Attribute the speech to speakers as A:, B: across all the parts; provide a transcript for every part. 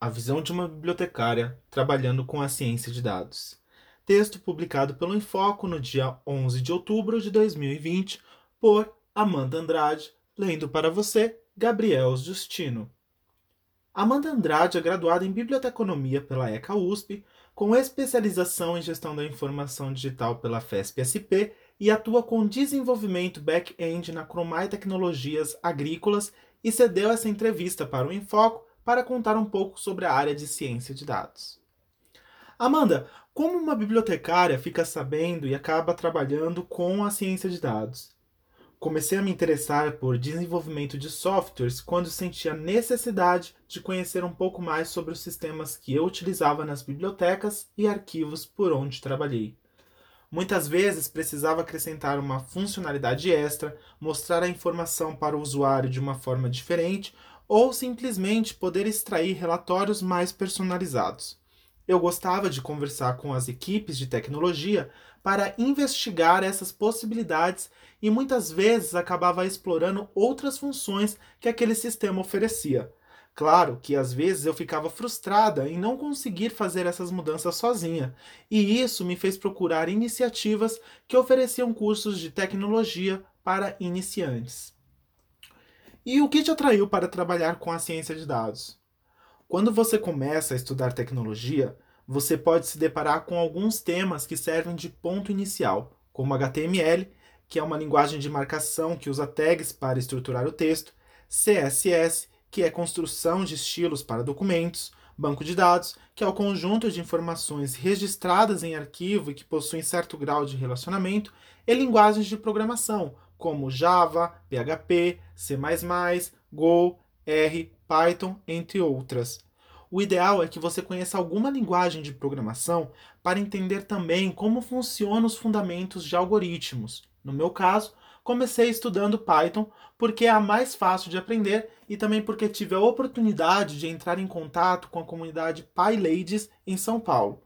A: A visão de uma bibliotecária trabalhando com a ciência de dados. Texto publicado pelo Infoco no dia 11 de outubro de 2020 por Amanda Andrade, lendo para você Gabriel Justino. Amanda Andrade é graduada em Biblioteconomia pela ECA USP, com especialização em Gestão da Informação Digital pela FESP-SP e atua com desenvolvimento back-end na Cromai Tecnologias Agrícolas e cedeu essa entrevista para o Infoco para contar um pouco sobre a área de ciência de dados. Amanda, como uma bibliotecária fica sabendo e acaba trabalhando com a ciência de dados? Comecei a me interessar por desenvolvimento de softwares quando senti a necessidade de conhecer um pouco mais sobre os sistemas que eu utilizava nas bibliotecas e arquivos por onde trabalhei. Muitas vezes precisava acrescentar uma funcionalidade extra, mostrar a informação para o usuário de uma forma diferente ou simplesmente poder extrair relatórios mais personalizados. Eu gostava de conversar com as equipes de tecnologia para investigar essas possibilidades e muitas vezes acabava explorando outras funções que aquele sistema oferecia. Claro que às vezes eu ficava frustrada em não conseguir fazer essas mudanças sozinha, e isso me fez procurar iniciativas que ofereciam cursos de tecnologia para iniciantes. E o que te atraiu para trabalhar com a ciência de dados? Quando você começa a estudar tecnologia, você pode se deparar com alguns temas que servem de ponto inicial, como HTML, que é uma linguagem de marcação que usa tags para estruturar o texto, CSS, que é construção de estilos para documentos, banco de dados, que é o conjunto de informações registradas em arquivo e que possuem certo grau de relacionamento, e linguagens de programação, como Java, PHP, C++, Go, R, Python, entre outras. O ideal é que você conheça alguma linguagem de programação para entender também como funcionam os fundamentos de algoritmos. No meu caso, comecei estudando Python porque é a mais fácil de aprender e também porque tive a oportunidade de entrar em contato com a comunidade PyLadies em São Paulo.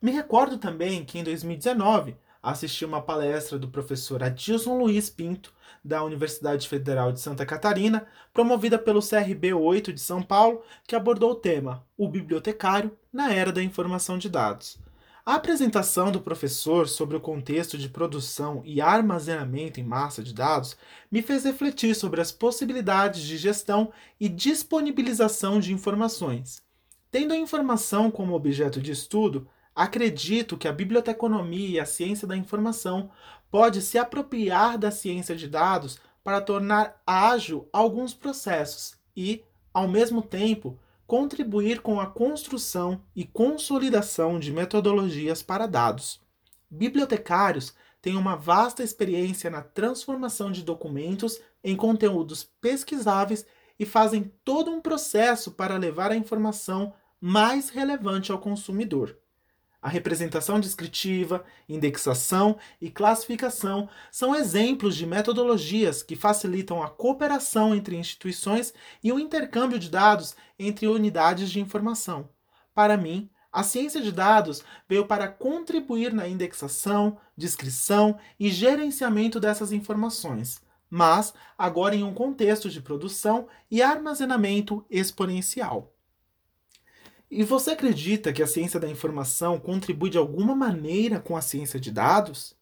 A: Me recordo também que em 2019 assisti uma palestra do professor Adilson Luiz Pinto, da Universidade Federal de Santa Catarina, promovida pelo CRB 8 de São Paulo, que abordou o tema O Bibliotecário na Era da Informação de Dados. A apresentação do professor sobre o contexto de produção e armazenamento em massa de dados me fez refletir sobre as possibilidades de gestão e disponibilização de informações. Tendo a informação como objeto de estudo, acredito que a biblioteconomia e a ciência da informação pode se apropriar da ciência de dados para tornar ágil alguns processos e, ao mesmo tempo, contribuir com a construção e consolidação de metodologias para dados. Bibliotecários têm uma vasta experiência na transformação de documentos em conteúdos pesquisáveis e fazem todo um processo para levar a informação mais relevante ao consumidor. A representação descritiva, indexação e classificação são exemplos de metodologias que facilitam a cooperação entre instituições e o intercâmbio de dados entre unidades de informação. Para mim, a ciência de dados veio para contribuir na indexação, descrição e gerenciamento dessas informações, mas agora em um contexto de produção e armazenamento exponencial. E você acredita que a ciência da informação contribui de alguma maneira com a ciência de dados?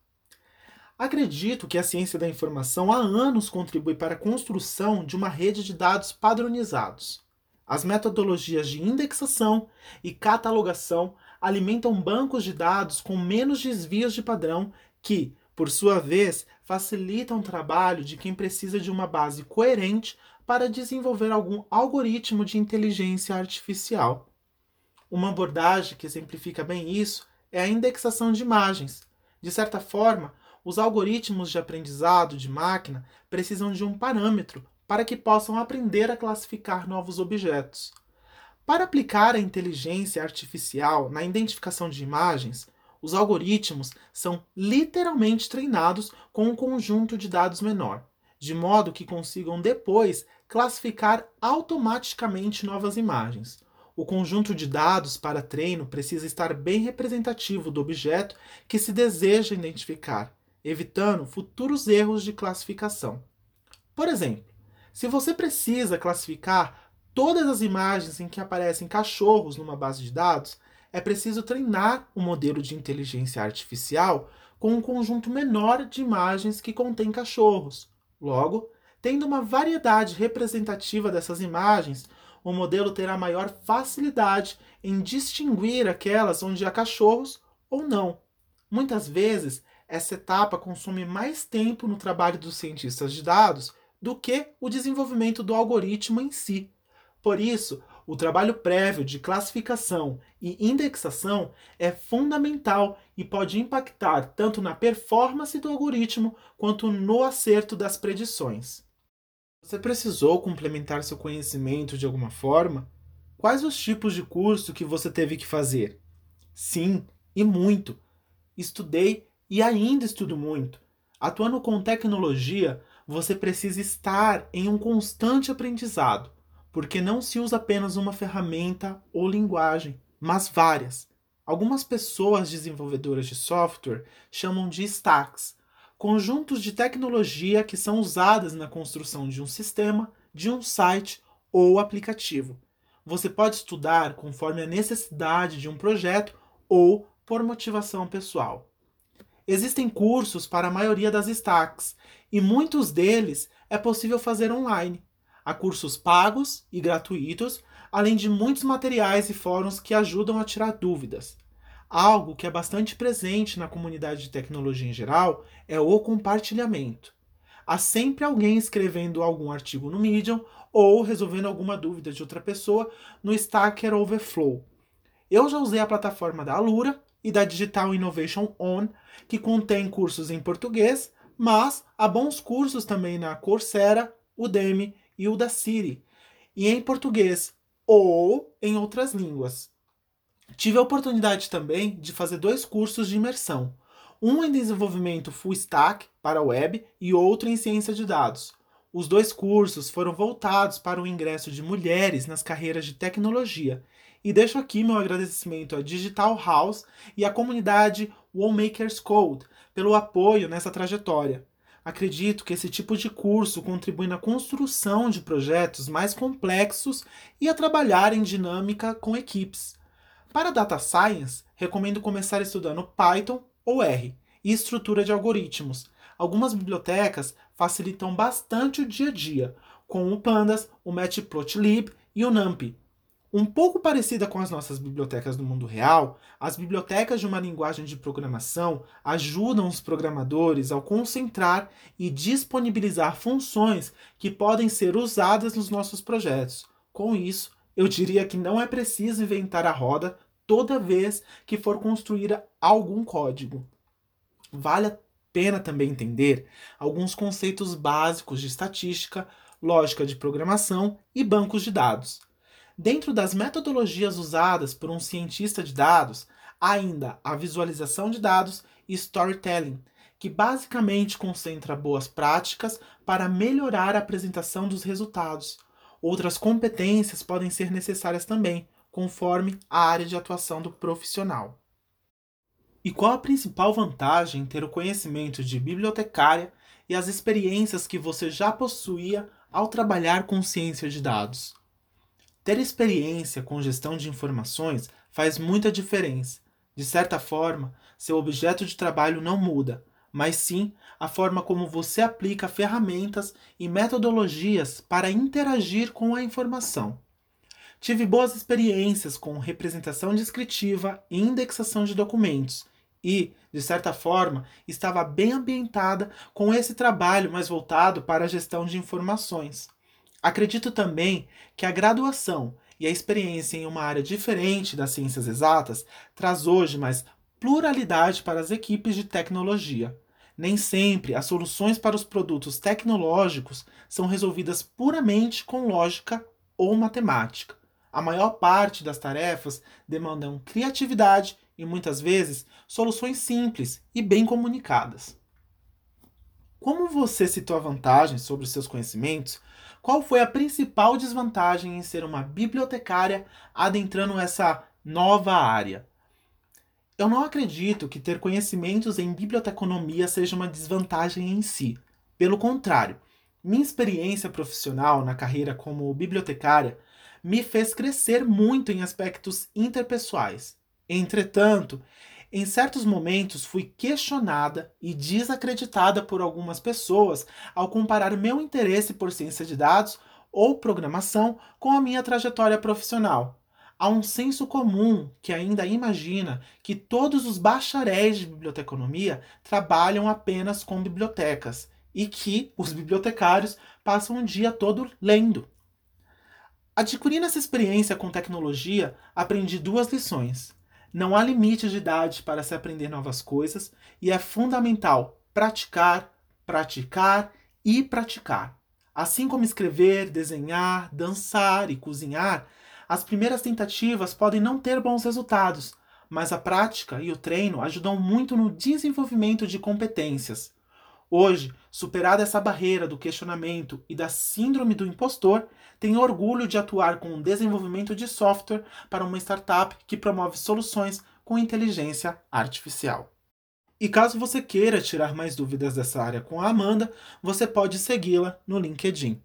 A: Acredito que a ciência da informação há anos contribui para a construção de uma rede de dados padronizados. As metodologias de indexação e catalogação alimentam bancos de dados com menos desvios de padrão que, por sua vez, facilitam o trabalho de quem precisa de uma base coerente para desenvolver algum algoritmo de inteligência artificial. Uma abordagem que exemplifica bem isso é a indexação de imagens. De certa forma, os algoritmos de aprendizado de máquina precisam de um parâmetro para que possam aprender a classificar novos objetos. Para aplicar a inteligência artificial na identificação de imagens, os algoritmos são literalmente treinados com um conjunto de dados menor, de modo que consigam depois classificar automaticamente novas imagens. O conjunto de dados para treino precisa estar bem representativo do objeto que se deseja identificar, evitando futuros erros de classificação. Por exemplo, se você precisa classificar todas as imagens em que aparecem cachorros numa base de dados, é preciso treinar o um modelo de inteligência artificial com um conjunto menor de imagens que contém cachorros. Logo, tendo uma variedade representativa dessas imagens, o modelo terá maior facilidade em distinguir aquelas onde há cachorros ou não. Muitas vezes, essa etapa consome mais tempo no trabalho dos cientistas de dados do que o desenvolvimento do algoritmo em si. Por isso, o trabalho prévio de classificação e indexação é fundamental e pode impactar tanto na performance do algoritmo quanto no acerto das predições. Você precisou complementar seu conhecimento de alguma forma? Quais os tipos de curso que você teve que fazer? Sim, e muito. Estudei e ainda estudo muito. Atuando com tecnologia, você precisa estar em um constante aprendizado, porque não se usa apenas uma ferramenta ou linguagem, mas várias. Algumas pessoas desenvolvedoras de software chamam de stacks, conjuntos de tecnologia que são usadas na construção de um sistema, de um site ou aplicativo. Você pode estudar conforme a necessidade de um projeto ou por motivação pessoal. Existem cursos para a maioria das stacks e muitos deles é possível fazer online. Há cursos pagos e gratuitos, além de muitos materiais e fóruns que ajudam a tirar dúvidas. Algo que é bastante presente na comunidade de tecnologia em geral é o compartilhamento. Há sempre alguém escrevendo algum artigo no Medium ou resolvendo alguma dúvida de outra pessoa no Stacker Overflow. Eu já usei a plataforma da Alura e da Digital Innovation On, que contém cursos em português, mas há bons cursos também na Coursera, Udemy e Udacity, e em português ou em outras línguas. Tive a oportunidade também de fazer dois cursos de imersão, um em desenvolvimento full stack para web e outro em ciência de dados. Os dois cursos foram voltados para o ingresso de mulheres nas carreiras de tecnologia. E deixo aqui meu agradecimento à Digital House e à comunidade Wallmakers Code pelo apoio nessa trajetória. Acredito que esse tipo de curso contribui na construção de projetos mais complexos e a trabalhar em dinâmica com equipes. Para Data Science, recomendo começar estudando Python ou R e estrutura de algoritmos. Algumas bibliotecas facilitam bastante o dia a dia, como o Pandas, o Matplotlib e o NumPy. Um pouco parecida com as nossas bibliotecas do mundo real, as bibliotecas de uma linguagem de programação ajudam os programadores ao concentrar e disponibilizar funções que podem ser usadas nos nossos projetos. Com isso, eu diria que não é preciso inventar a roda toda vez que for construir algum código. Vale a pena também entender alguns conceitos básicos de estatística, lógica de programação e bancos de dados. Dentro das metodologias usadas por um cientista de dados, ainda a visualização de dados e storytelling, que basicamente concentra boas práticas para melhorar a apresentação dos resultados Outras competências podem ser necessárias também, conforme a área de atuação do profissional. E qual a principal vantagem em ter o conhecimento de bibliotecária e as experiências que você já possuía ao trabalhar com ciência de dados? Ter experiência com gestão de informações faz muita diferença. De certa forma, seu objeto de trabalho não muda, mas sim a forma como você aplica ferramentas e metodologias para interagir com a informação. Tive boas experiências com representação descritiva e indexação de documentos e, de certa forma, estava bem ambientada com esse trabalho mais voltado para a gestão de informações. Acredito também que a graduação e a experiência em uma área diferente das ciências exatas traz hoje mais pluralidade para as equipes de tecnologia. Nem sempre as soluções para os produtos tecnológicos são resolvidas puramente com lógica ou matemática. A maior parte das tarefas demandam criatividade e muitas vezes soluções simples e bem comunicadas. Como você citou a vantagem sobre os seus conhecimentos, qual foi a principal desvantagem em ser uma bibliotecária adentrando essa nova área? Eu não acredito que ter conhecimentos em biblioteconomia seja uma desvantagem em si. Pelo contrário, minha experiência profissional na carreira como bibliotecária me fez crescer muito em aspectos interpessoais. Entretanto, em certos momentos fui questionada e desacreditada por algumas pessoas ao comparar meu interesse por ciência de dados ou programação com a minha trajetória profissional. Há um senso comum que ainda imagina que todos os bacharéis de biblioteconomia trabalham apenas com bibliotecas e que os bibliotecários passam o dia todo lendo. Adquirindo essa experiência com tecnologia, aprendi duas lições. Não há limite de idade para se aprender novas coisas e é fundamental praticar, praticar e praticar. Assim como escrever, desenhar, dançar e cozinhar, as primeiras tentativas podem não ter bons resultados, mas a prática e o treino ajudam muito no desenvolvimento de competências. Hoje, superada essa barreira do questionamento e da síndrome do impostor, tenho orgulho de atuar com o desenvolvimento de software para uma startup que promove soluções com inteligência artificial. E caso você queira tirar mais dúvidas dessa área com a Amanda, você pode segui-la no LinkedIn.